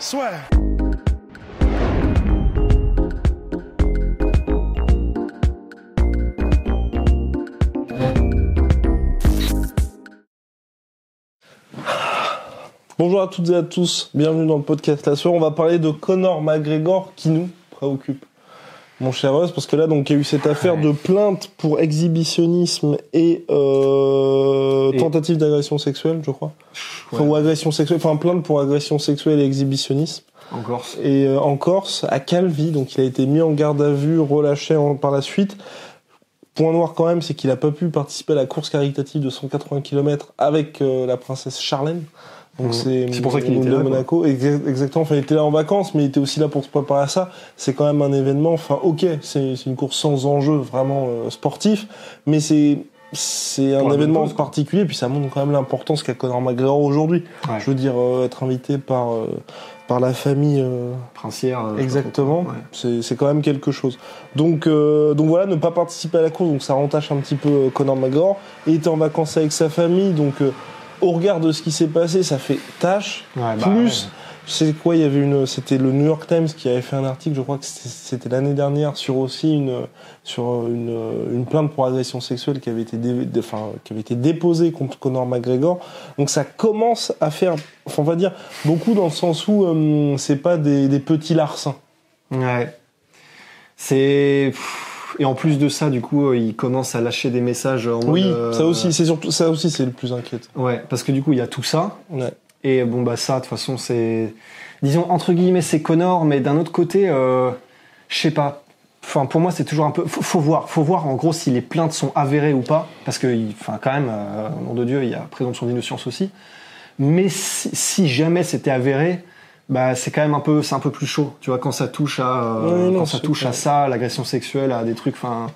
Soit. Bonjour à toutes et à tous, bienvenue dans le podcast La. On va parler de Conor McGregor qui nous préoccupe. Mon cher Russ, parce que là, donc, il y a eu cette affaire de plainte pour exhibitionnisme et, euh, Et- tentative d'agression sexuelle, je crois. Enfin, ou agression sexuelle, enfin, plainte pour agression sexuelle et exhibitionnisme. En Corse. Et euh, en Corse, à Calvi, donc il a été mis en garde à vue, relâché en- par la suite. Point noir quand même, c'est qu'il n'a pas pu participer à la course caritative de 180 km avec euh, la princesse Charlène. Donc Mhm. c'est pour ça qu'il était là. Monaco. Exa- Exactement. Enfin, il était là en vacances, mais il était aussi là pour se préparer à ça. C'est quand même un événement. Enfin, ok, c'est une course sans enjeu vraiment euh, sportif, mais c'est c'est un événement quoi. particulier. Puis ça montre quand même l'importance qu'a Conor McGregor aujourd'hui. Ouais. Je veux dire, euh, être invité par euh, par la famille. Princière. Exactement. C'est quand même quelque chose. Donc, euh, donc voilà, ne pas participer à la course, donc ça rentache un petit peu Conor McGregor. Il était en vacances avec sa famille, donc euh, au regard de ce qui s'est passé, ça fait tâche. Ouais, bah, Plus, c'est quoi Il y avait une, c'était le New York Times qui avait fait un article, je crois que c'était- l'année dernière, sur aussi une, sur une, une plainte pour agression sexuelle qui avait été, dé- dé- enfin, qui avait été déposée contre Conor McGregor. Donc ça commence à faire, enfin, on va dire beaucoup dans le sens où euh, c'est pas des, des petits larcins. Ouais. C'est. pff, Et en plus de ça, du coup, euh, il commence à lâcher des messages en Oui, euh, ça aussi, c'est surtout ça aussi, c'est le plus inquiétant. Ouais, parce que du coup, il y a tout ça. Ouais. Et bon, bah, ça, de toute façon, c'est. Disons, entre guillemets, c'est Connor, mais d'un autre côté, euh, je sais pas. Enfin, pour moi, c'est toujours un peu. Faut, faut voir. Faut voir, en gros, si les plaintes sont avérées ou pas. Parce que, enfin, quand même, euh, au nom de Dieu, il y a présomption d'innocence aussi. Mais si, si jamais c'était avéré, bah, c'est quand même un peu, c'est un peu plus chaud. Tu vois, quand ça touche à, euh, non, quand ça touche à ça, l'agression sexuelle, à des trucs, enfin.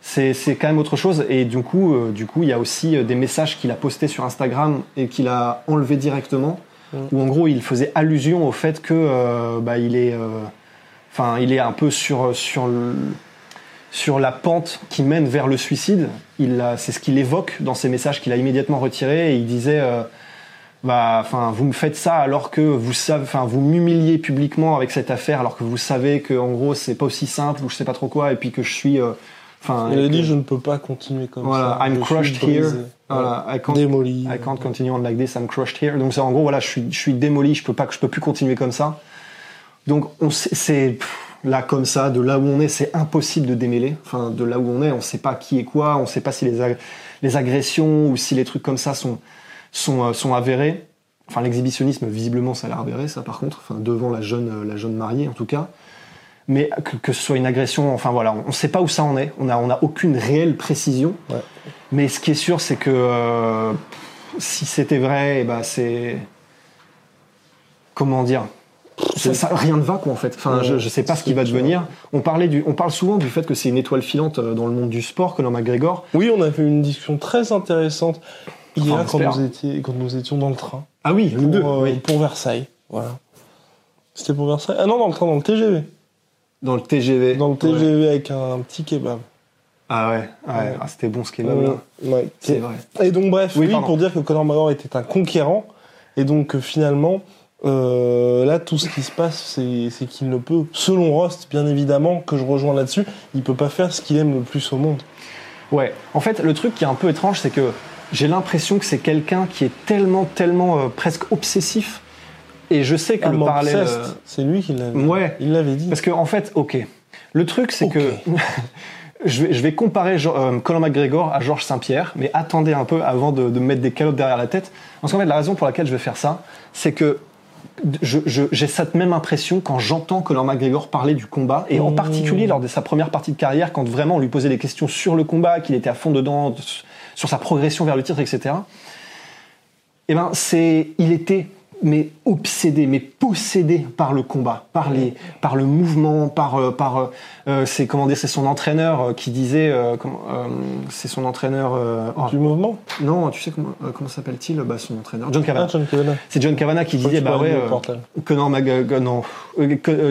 C'est, c'est quand même autre chose. Et du coup, euh, du coup, il y a aussi euh, des messages qu'il a postés sur Instagram et qu'il a enlevés directement, Mm. où en gros, il faisait allusion au fait que, euh, bah, il est, enfin, il est un peu sur sur le- sur la pente qui mène vers le suicide. Il c'est ce qu'il évoque dans ses messages qu'il a immédiatement retirés. Et il disait, euh, bah, enfin, vous me faites ça alors que vous savez, enfin, vous m'humiliez publiquement avec cette affaire, alors que vous savez que en gros, c'est pas aussi simple ou je sais pas trop quoi, et puis que je suis, euh, enfin, Il a dit que- je ne peux pas continuer comme Voilà, ça. I'm Je suis crushed here. Voilà, I can't- Démoli. I can't continue on like this, I'm crushed here. Donc c'est en gros voilà, je suis je suis démoli, je peux pas je peux plus continuer comme ça. Donc on c'est là comme ça, de là où on est, c'est impossible de démêler. Enfin de là où on est, on sait pas qui est quoi, on sait pas si les ag- les agressions ou si les trucs comme ça sont sont euh, sont avérés. Enfin l'exhibitionnisme visiblement ça a l'air avéré ça par contre, enfin devant la jeune euh, la jeune mariée en tout cas. Mais que, que ce soit une agression, enfin voilà, on ne sait pas où ça en est. On a, on a aucune réelle précision. Ouais. Mais ce qui est sûr, c'est que euh, si c'était vrai, ben c'est comment dire, ça, ça- rien ne va quoi en fait. Enfin, Ouais, je, je sais pas ce qui va devenir. On parlait du, on parle souvent du fait que c'est une étoile filante dans le monde du sport, Conor McGregor. Oui, on a fait une discussion très intéressante hier Enfin, on quand, nous étions, quand nous étions dans le train Ah oui, pour, deux. euh, oui. pour Versailles. Voilà. C'était pour Versailles? Ah non, dans le train, dans le TGV. Dans le TGV. Dans le Ouais. TGV avec un, petit kebab. Ah ouais, ouais. Ouais. Ah, c'était bon ce kebab là. Ouais. C'est vrai. Et donc bref, Oui, oui, pardon. pour dire que Conor McGregor était un conquérant, et donc euh, finalement, euh, là tout ce qui se passe, c'est c'est qu'il ne peut, selon Rost, bien évidemment, que je rejoins là-dessus, il peut pas faire ce qu'il aime le plus au monde. Ouais. En fait, le truc qui est un peu étrange, c'est que j'ai l'impression que c'est quelqu'un qui est tellement, tellement euh, presque obsessif. Et je sais que Ah, le parallèle. Euh, c'est lui qui l'avait. Ouais. Il l'avait dit. Parce que en fait, ok. Le truc, c'est que je vais, je vais comparer euh, Conor McGregor à Georges Saint-Pierre, mais attendez un peu avant de, de me mettre des calottes derrière la tête. Parce qu'en fait, la raison pour laquelle je vais faire ça, c'est que je- je- j'ai cette même impression quand j'entends Conor McGregor parler du combat, et en Mmh. particulier lors de sa première partie de carrière, quand vraiment on lui posait des questions sur le combat, qu'il était à fond dedans, sur sa progression vers le titre, etc. eh ben, c'est, il était mais obsédé, mais possédé par le combat, par les, par le mouvement, par, euh, par, euh, euh, c'est comment dire, c'est son entraîneur euh, qui disait, euh, euh, c'est son entraîneur. euh, oh, Du mouvement? Non, tu sais comment, euh, comment s'appelle-t-il, bah, son entraîneur, John Cavana. Ah. C'est John Cavana qui disait, bah ouais, euh. Conor McGregor, non,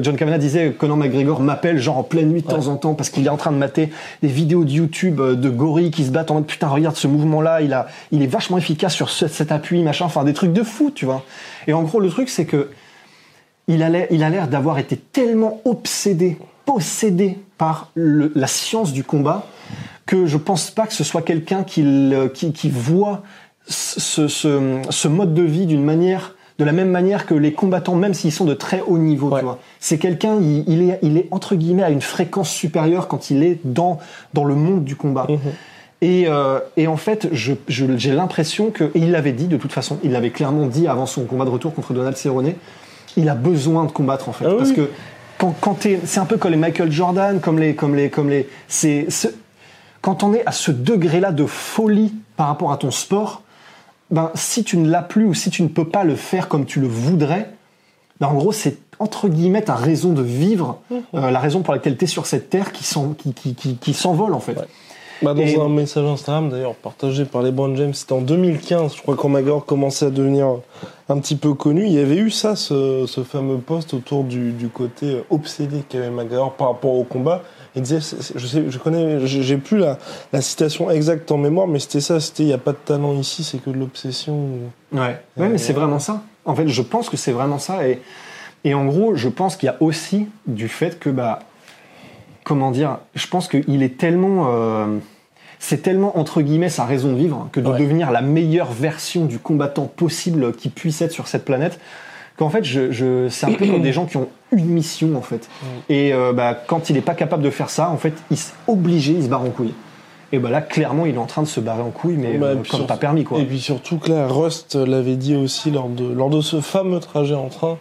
John Cavana disait, Conor McGregor m'appelle genre en pleine nuit de temps en temps parce qu'il est en train de mater des vidéos de YouTube de gorilles qui se battent en mode putain regarde ce mouvement-là, il a, il est vachement efficace sur ce- cet appui machin, enfin des trucs de fou, tu vois. Et en gros le truc c'est que il a l'air, il a l'air d'avoir été tellement obsédé, possédé par le- la science du combat que je pense pas que ce soit quelqu'un qui, le- qui, qui voit ce, ce, ce mode de vie d'une manière, de la même manière que les combattants, même s'ils sont de très haut niveau. Ouais. Tu vois. C'est quelqu'un, il, il est, il est entre guillemets à une fréquence supérieure quand il est dans, dans le monde du combat. Mhm. Et, euh, et en fait, je, je- j'ai l'impression que, et il l'avait dit de toute façon, il l'avait clairement dit avant son combat de retour contre Donald Cerrone, il a besoin de combattre en fait, Ah oui. parce que quand, quand t'es, c'est un peu comme les Michael Jordan, comme les, comme les, comme les, c'est, ce- quand on est à ce degré-là de folie par rapport à ton sport, ben si tu ne l'as plus ou si tu ne peux pas le faire comme tu le voudrais, ben en gros c'est entre guillemets ta raison de vivre, Mhm. euh, la raison pour laquelle tu es sur cette terre qui, s'en- qui, qui, qui, s'envole en fait. Ouais. Bah, dans Et- un message Instagram d'ailleurs partagé par les Brown James, c'était en 2015, je crois quand McGregor commençait à devenir un petit peu connu, il y avait eu ça, ce, ce fameux post autour du, du côté obsédé qu'avait McGregor par rapport au combat. Il disait, je sais, je connais, j'ai plus la, la citation exacte en mémoire, mais c'était ça, c'était il n'y a pas de talent ici, c'est que de l'obsession. Ouais, ouais mais c'est vraiment ça. En fait, je pense que c'est vraiment ça. Et, et en gros, je pense qu'il y a aussi du fait que, bah, comment dire, je pense qu'il est tellement. euh, c'est tellement, entre guillemets, sa raison de vivre que de Ouais. devenir la meilleure version du combattant possible qui puisse être sur cette planète. Qu'en fait, je, je, c'est un peu comme des gens qui ont une mission, en fait. Et euh, bah, quand il n'est pas capable de faire ça, en fait, il s'est obligé, il se barre en couille. Et bah là, clairement, il est en train de se barrer en couille, mais Bah, euh, comme surtout- pas permis, quoi. Et puis surtout que là, Rust l'avait dit aussi lors de, lors de ce fameux trajet en train.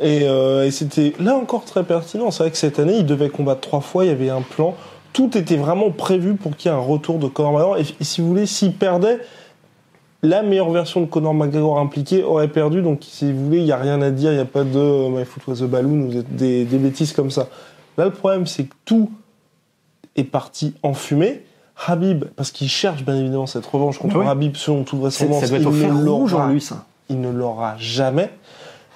Et, euh, et c'était là encore très pertinent. C'est vrai que cette année, il devait combattre trois fois, il y avait un plan. Tout était vraiment prévu pour qu'il y ait un retour de Conor McGregor. Et, et si vous voulez, s'il perdait, la meilleure version de Conor McGregor impliquée aurait perdu. Donc si vous voulez, il n'y a rien à dire, il n'y a pas de euh, My Foot was a balloon ou des, des bêtises comme ça. Là, le problème, c'est que tout est parti en fumée. Habib, parce qu'il cherche bien évidemment cette revanche contre Oui. Habib, selon toute vraisemblance, ça doit être il au ne fer rouge en l'aura- lui, ça. il ne l'aura jamais.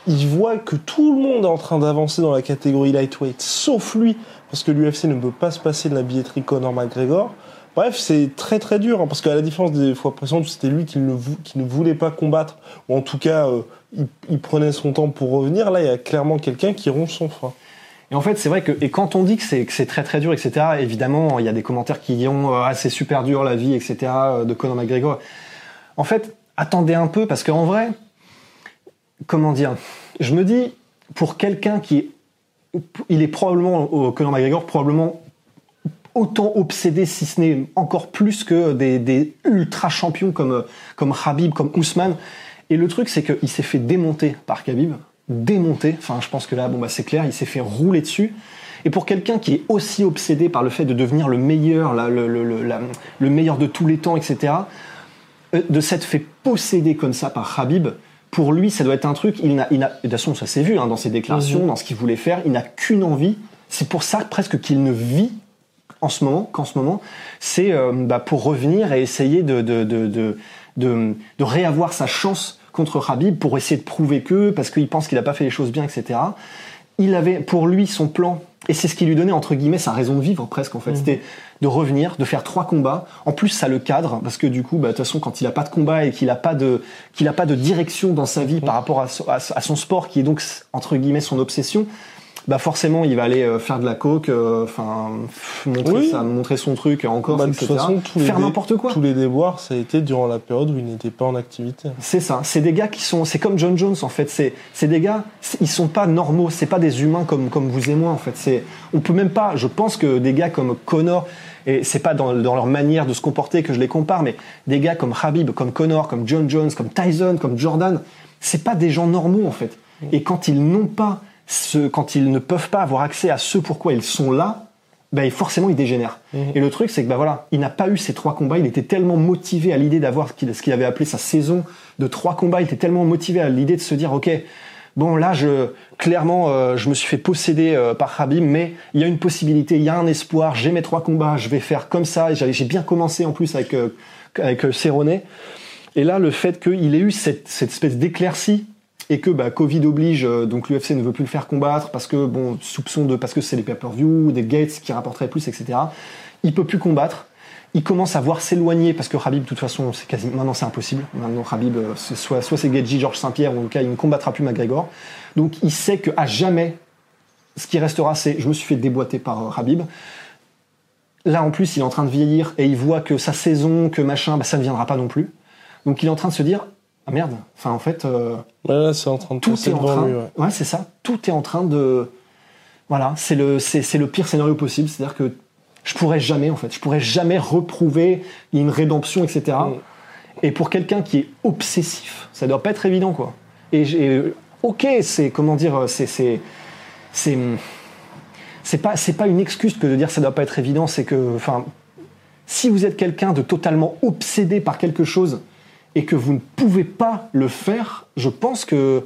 Il voit que tout le monde est en train d'avancer dans la catégorie lightweight, sauf lui, parce que l'UFC ne peut pas se passer de la billetterie Conor McGregor. Bref, c'est très très dur, hein, parce qu'à la différence des fois précédentes, c'était lui qui ne, voulait pas combattre, ou en tout cas, euh, il, prenait son temps pour revenir. Là, il y a clairement quelqu'un qui ronge son frein. Et en fait, c'est vrai que, et quand on dit que c'est, que c'est très très dur, etc., évidemment, il y a des commentaires qui ont, euh, ah, c'est super dur la vie, etc., euh, de Conor McGregor. En fait, attendez un peu, parce qu'en vrai, comment dire, je me dis, pour quelqu'un qui est, il est probablement, Conor McGregor, probablement autant obsédé, si ce n'est encore plus que des, ultra champions comme, comme Khabib, comme Ousmane. Et le truc, c'est qu'il s'est fait démonter par Khabib. Démonter. Enfin, je pense que là, bon, bah, c'est clair, il s'est fait rouler dessus. Et pour quelqu'un qui est aussi obsédé par le fait de devenir le meilleur, le, le- meilleur de tous les temps, etc., euh, de s'être fait posséder comme ça par Khabib, pour lui, ça doit être un truc. Il n'a, il n'a, de toute façon, ça s'est vu hein, dans ses déclarations, Mhm. dans ce qu'il voulait faire. Il n'a qu'une envie. C'est pour ça presque qu'il ne vit en ce moment, qu'en ce moment, c'est euh, bah, pour revenir et essayer de, de, de, de, de, de réavoir sa chance contre Khabib pour essayer de prouver que, parce qu'il pense qu'il n'a pas fait les choses bien, etc. Il avait pour lui son plan, et c'est ce qui lui donnait entre guillemets sa raison de vivre presque en fait. C'était de revenir, de faire trois combats. En plus, ça le cadre parce que du coup, bah, de toute façon, quand il a pas de combat et qu'il a pas de qu'il a pas de direction dans sa vie par rapport à, so- à, à son sport qui est donc entre guillemets son obsession, bah forcément, il va aller euh, faire de la coke, euh, enfin montrer Oui. ça, montrer son truc en Corse, Bah, de toute façon, tous faire n'importe quoi. Tous les déboires, ça a été durant la période où il n'était pas en activité. C'est ça. C'est des gars qui sont. C'est comme John Jones en fait. C'est c'est des gars. Ils sont pas normaux. C'est pas des humains comme comme vous et moi en fait. C'est. On peut même pas. Je pense que des gars comme Connor et c'est pas dans, dans leur manière de se comporter que je les compare, mais des gars comme Habib, comme Connor, comme John Jones, comme Tyson, comme Jordan, c'est pas des gens normaux en fait. Et quand ils n'ont pas ce, quand ils ne peuvent pas avoir accès à ce pourquoi ils sont là, ben forcément il dégénère. Et le truc c'est que bah voilà, il n'a pas eu ces trois combats, il était tellement motivé à l'idée d'avoir ce qu'il avait appelé sa saison de trois combats, il était tellement motivé à l'idée de se dire ok, bon là je clairement euh, je me suis fait posséder euh, par Khabib, mais il y a une possibilité, il y a un espoir, j'ai mes trois combats, je vais faire comme ça. J'ai bien commencé en plus avec euh, avec euh, Cerrone. Et là le fait qu'il ait eu cette, cette espèce d'éclaircie et que bah, Covid oblige, euh, donc l'UFC ne veut plus le faire combattre parce que bon soupçon de parce que c'est les pay-per-view, des gates qui rapporteraient plus, etc. Il peut plus combattre. Il commence à voir s'éloigner parce que Khabib, de toute façon, c'est maintenant c'est impossible. Maintenant Khabib, euh, soit soit c'est Gedji, Georges Saint-Pierre, ou en tout cas il ne combattra plus McGregor. Donc il sait que à jamais, ce qui restera, c'est je me suis fait déboîter par euh, Khabib. Là en plus, il est en train de vieillir et il voit que sa saison, que machin, bah, ça ne viendra pas non plus. Donc il est en train de se dire ah merde. Enfin en fait. euh, Ouais, c'est en train de tout est en train. lui. Ouais. Ouais, c'est ça. Tout est en train de. Voilà, c'est le, c'est, c'est le pire scénario possible. C'est-à-dire que je pourrais jamais, en fait, je pourrais jamais reprouver une rédemption, etc. Mm. Et pour quelqu'un qui est obsessif, ça doit pas être évident, quoi. Et, j'ai- ok, c'est comment dire, c'est, c'est, c'est, c'est pas, c'est pas une excuse que de dire ça doit pas être évident. C'est que, enfin, si vous êtes quelqu'un de totalement obsédé par quelque chose et que vous ne pouvez pas le faire, je pense que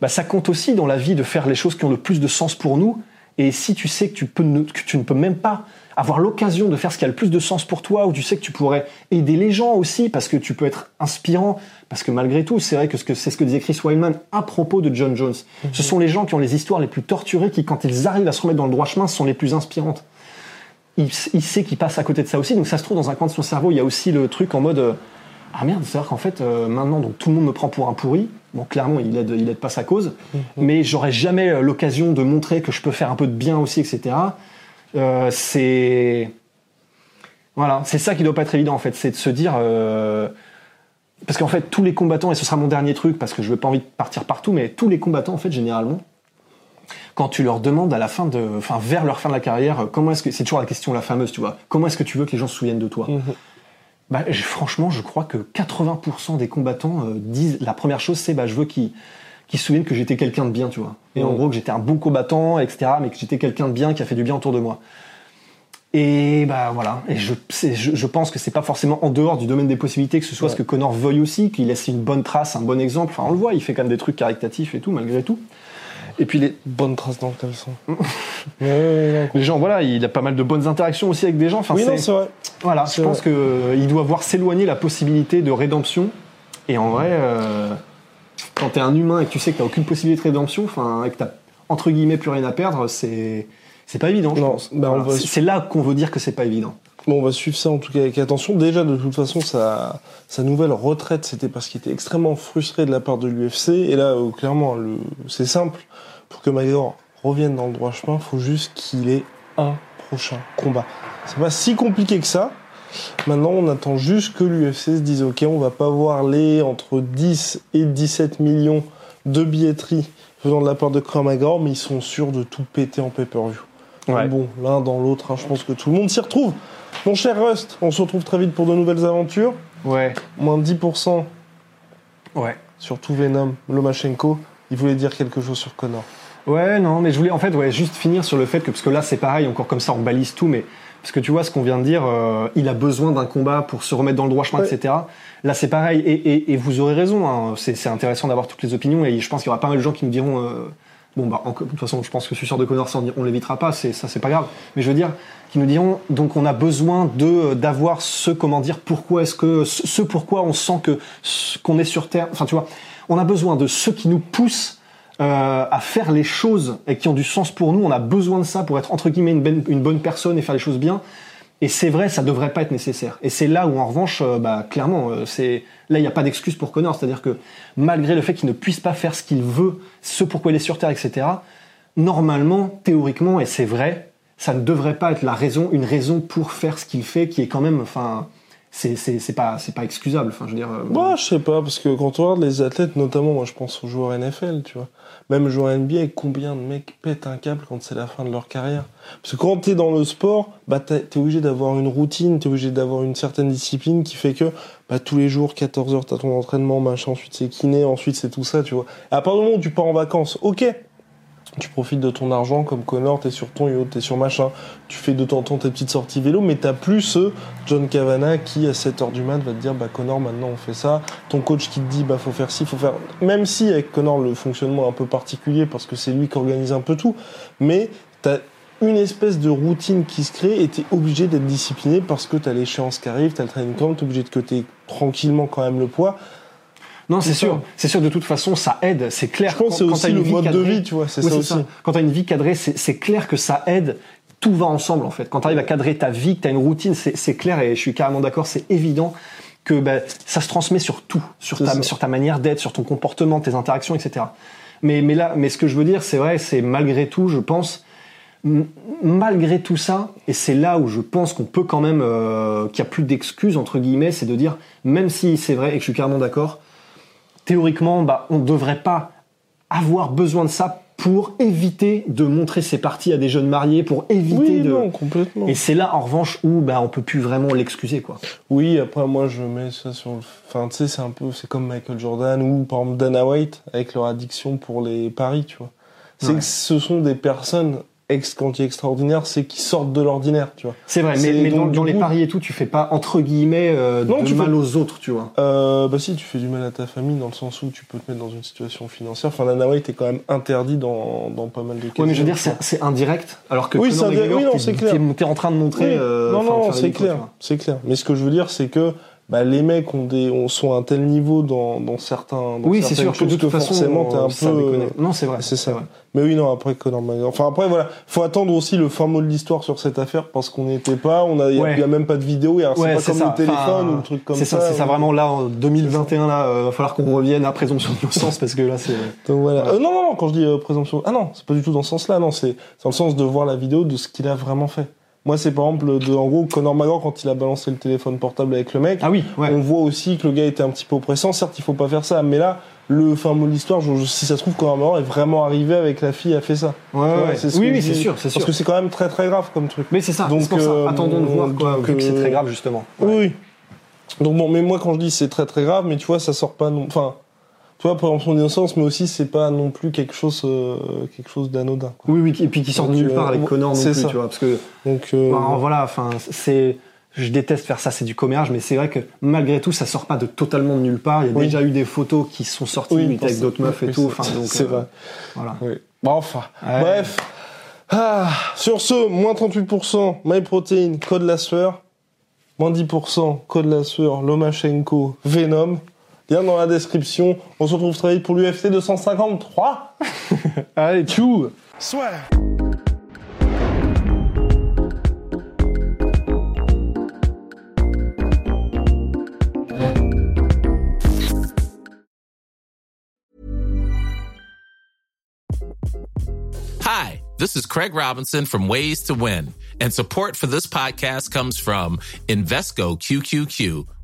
bah, ça compte aussi dans la vie de faire les choses qui ont le plus de sens pour nous. Et si tu sais que tu, peux ne, que tu ne peux même pas avoir l'occasion de faire ce qui a le plus de sens pour toi, ou tu sais que tu pourrais aider les gens aussi, parce que tu peux être inspirant, parce que malgré tout, c'est vrai que ce que- c'est ce que disait Chris Weilman à propos de John Jones. Ce sont les gens qui ont les histoires les plus torturées, qui quand ils arrivent à se remettre dans le droit chemin, sont les plus inspirantes il, il sait qu'il passe à côté de ça aussi. Donc ça se trouve dans un coin de son cerveau, il y a aussi le truc en mode euh, ah merde, c'est-à-dire qu'en fait euh, maintenant donc tout le monde me prend pour un pourri. Bon clairement il aide, il aide pas sa cause, mais j'aurais jamais euh, l'occasion de montrer que je peux faire un peu de bien aussi, etc. Euh, c'est voilà, c'est ça qui doit pas être évident en fait, c'est de se dire euh, parce qu'en fait tous les combattants et ce sera mon dernier truc parce que je veux pas envie de partir partout, mais tous les combattants en fait généralement quand tu leur demandes à la fin de, enfin vers leur fin de la carrière, comment est-ce que c'est toujours la question la fameuse, tu vois, comment est-ce que tu veux que les gens se souviennent de toi? Mhm. Bah franchement, je crois que 80% des combattants euh, disent la première chose, c'est bah je veux qu'ils qu'ils se souviennent que j'étais quelqu'un de bien, tu vois, et en Mhm. gros que j'étais un bon combattant, etc., mais que j'étais quelqu'un de bien qui a fait du bien autour de moi. Et bah voilà, et je, c'est- je, je pense que c'est pas forcément en dehors du domaine des possibilités que ce soit ce que Connor veuille aussi, qu'il laisse une bonne trace, un bon exemple. Enfin, on le voit, il fait quand même des trucs caritatifs et tout, malgré tout. Et puis les, Bonne trace dans le caleçon. Ouais, les gens, voilà, il a pas mal de bonnes interactions aussi avec des gens. Enfin, oui, c'est- non, c'est vrai. voilà, je pense que euh, doit voir s'éloigner la possibilité de rédemption. Et en vrai, euh, quand t'es un humain et que tu sais que t'as aucune possibilité de rédemption, enfin, et que t'as entre guillemets plus rien à perdre, c'est c'est pas évident. je Non, bah, on Voilà. va- C'est c'est là qu'on veut dire que c'est pas évident. Bon, on va suivre ça en tout cas avec attention. Déjà, de toute façon, sa, sa nouvelle retraite, c'était parce qu'il était extrêmement frustré de la part de l'UFC. Et là, euh, clairement, le, c'est simple. Pour que McGregor revienne dans le droit chemin, il faut juste qu'il ait un prochain combat. C'est pas si compliqué que ça. Maintenant, on attend juste que l'UFC se dise, OK, on va pas voir les entre 10 et 17 millions de billetterie venant de la part de McGregor, mais ils sont sûrs de tout péter en pay-per-view. Ouais. Bon, l'un dans l'autre, hein, je pense que tout le monde s'y retrouve. Mon cher Rust, on se retrouve très vite pour de nouvelles aventures. Ouais, Moins de 10%, ouais. surtout Venom, Lomachenko. Il voulait dire quelque chose sur Connor. Ouais, non, mais je voulais en fait ouais, juste finir sur le fait que, parce que là c'est pareil, encore comme ça on balise tout, mais parce que tu vois ce qu'on vient de dire, euh, il a besoin d'un combat pour se remettre dans le droit chemin, Ouais. etc. Là c'est pareil, et, et, et vous aurez raison, hein, c'est c'est intéressant d'avoir toutes les opinions, et je pense qu'il y aura pas mal de gens qui nous diront, euh, bon bah en- de toute façon je pense que sûr de Connor, ça, on, on l'évitera pas, c'est ça c'est pas grave, mais je veux dire, qui nous diront, donc on a besoin de d'avoir ce, comment dire, pourquoi est-ce que, ce, pourquoi on sent que qu'on est sur Terre, enfin tu vois, on a besoin de ceux qui nous poussent euh, à faire les choses et qui ont du sens pour nous. On a besoin de ça pour être entre guillemets une, bonne- une bonne personne et faire les choses bien. Et c'est vrai, ça devrait pas être nécessaire. Et c'est là où, en revanche, euh, bah, clairement, euh, c'est là, il n'y a pas d'excuse pour Connor. C'est-à-dire que malgré le fait qu'il ne puisse pas faire ce qu'il veut, ce pourquoi il est sur Terre, etc., normalement, théoriquement, et c'est vrai, ça ne devrait pas être la raison, une raison pour faire ce qu'il fait, qui est quand même, enfin, c'est c'est pas c'est pas excusable. Enfin, je veux dire. euh, Moi, je sais pas, parce que quand on regarde les athlètes, notamment, moi je pense aux joueurs NFL, tu vois. Même joueurs NBA, combien de mecs pètent un câble quand c'est la fin de leur carrière? Parce que quand t'es dans le sport, bah t'es t'es obligé d'avoir une routine, t'es obligé d'avoir une certaine discipline qui fait que bah, tous les jours, 14 heures, t'as ton entraînement, machin, ensuite c'est kiné, ensuite c'est tout ça, tu vois. À partir du moment où tu pars en vacances, ok, tu profites de ton argent comme Connor, t'es sur ton yacht, t'es sur machin, tu fais de temps en temps tes petites sorties vélo, mais t'as plus ce John Cavana qui à 7h du mat va te dire bah Connor maintenant on fait ça, ton coach qui te dit bah faut faire ci, faut faire même si avec Connor le fonctionnement est un peu particulier parce que c'est lui qui organise un peu tout, mais t'as une espèce de routine qui se crée et t'es obligé d'être discipliné parce que t'as l'échéance qui arrive, t'as le training camp, t'es obligé de coter tranquillement quand même le poids. Non, c'est sûr. C'est sûr, de toute façon, ça aide. C'est clair. Je pense que c'est aussi le mode de vie, tu vois, c'est Oui, ça aussi. Quand t'as une vie cadrée, c'est clair que ça aide. Tout va ensemble, en fait. Quand t'arrives à cadrer ta vie, que t'as une routine, c'est clair et je suis carrément d'accord, c'est évident que ben, ça se transmet sur tout, sur ta, ça. sur ta manière d'être, sur ton comportement, tes interactions, etc. Mais, mais là, mais ce que je veux dire, c'est vrai, c'est malgré tout, je pense, malgré tout ça, et c'est là où je pense qu'on peut quand même, euh, qu'il n'y a plus d'excuses, entre guillemets, c'est de dire, même si c'est vrai et que je suis carrément d'accord, théoriquement, bah, on ne devrait pas avoir besoin de ça pour éviter de montrer ses parties à des jeunes mariés, pour éviter Oui, de... non, complètement. Et c'est là, en revanche, où bah, on peut plus vraiment l'excuser, quoi. Oui, après moi je mets ça sur le. Enfin, tu sais, c'est un peu. C'est comme Michael Jordan ou par exemple Dana White avec leur addiction pour les paris, tu vois. C'est Ouais. que ce sont des personnes, ex quand extraordinaire, c'est qui sortent de l'ordinaire, tu vois. C'est vrai, mais, mais dans, donc, dans les paris et tout, tu fais pas, entre guillemets, euh, Non, de tu mal fais- aux autres, tu vois. Euh, bah si, tu fais du mal à ta famille dans le sens où tu peux te mettre dans une situation financière. Enfin, Dana White est quand même interdit dans, dans pas mal de cas. Ouais, mais je veux dire, c'est indirect, alors que Oui, c'est Oui, non, t'es- c'est clair. t'es- T'es en train de montrer... euh, non, non, c'est clair, c'est clair. Mais ce que je veux dire, c'est que bah, les mecs ont des, ont, sont à un tel niveau dans, dans certains. Dans Oui, c'est sûr que de toute façon, forcément, t'es un ça peu. déconne. Non, c'est vrai. C'est ça. vrai. Mais oui, non, après Conor McGregor. Enfin, après, voilà. Faut attendre aussi le fin mot de l'histoire sur cette affaire parce qu'on n'y était pas. On a, il Ouais. y a même pas de vidéo. et Ouais, C'est pas comme ça. le téléphone Enfin, ou le truc comme C'est ça. ça, c'est ça où- vraiment là, en 2021, là, euh, va falloir qu'on revienne à présomption d'innocence parce que là, c'est. Donc voilà. Voilà. Euh, non, non, non, quand je dis euh, présomption. Ah non, c'est pas du tout dans ce sens-là. Non, c'est dans le sens de voir la vidéo de ce qu'il a vraiment fait. Moi, c'est par exemple, de, en gros, Conor McGregor, quand il a balancé le téléphone portable avec le mec, Ah oui, ouais. on voit aussi que le gars était un petit peu oppressant. Certes, il faut pas faire ça, mais là, le fin mot de l'histoire, si ça se trouve, Conor McGregor est vraiment arrivé avec la fille, a fait ça. Ouais, ouais, ce Oui, oui, c'est sûr, c'est sûr. Parce que c'est quand même très très grave comme truc. Mais c'est ça, Donc, ça. euh, Attendons de voir, quoi, donc, vu que c'est euh, très grave, justement. Oui, oui. Donc bon, mais moi quand je dis c'est très très grave, mais tu vois, ça sort pas non. Enfin, tu vois, présomption d'innocence, mais aussi c'est pas non plus quelque chose, euh, quelque chose d'anodin. Oui, oui, et puis qui sort de nulle part euh, avec Connor non plus, ça. tu vois, parce que Donc euh, bah, voilà, enfin, c'est, je déteste faire ça, c'est du commérage, mais c'est vrai que malgré tout, ça sort pas de totalement de nulle part. Il y a Oui. déjà eu des photos qui sont sorties Oui, avec d'autres meufs et oui, tout, enfin, donc. c'est euh, vrai. Voilà. Oui. Bon, enfin, Ouais. bref. Ah, sur ce, moins 38%, MyProtein, code la sueur. Moins 10%, code la sueur, Lomachenko, Venom. Lien dans la description. On se retrouve très vite pour l'UFC 253. Allez, tchou Soit. Hi, this is Craig Robinson from Ways to Win, and support for this podcast comes from Invesco QQQ,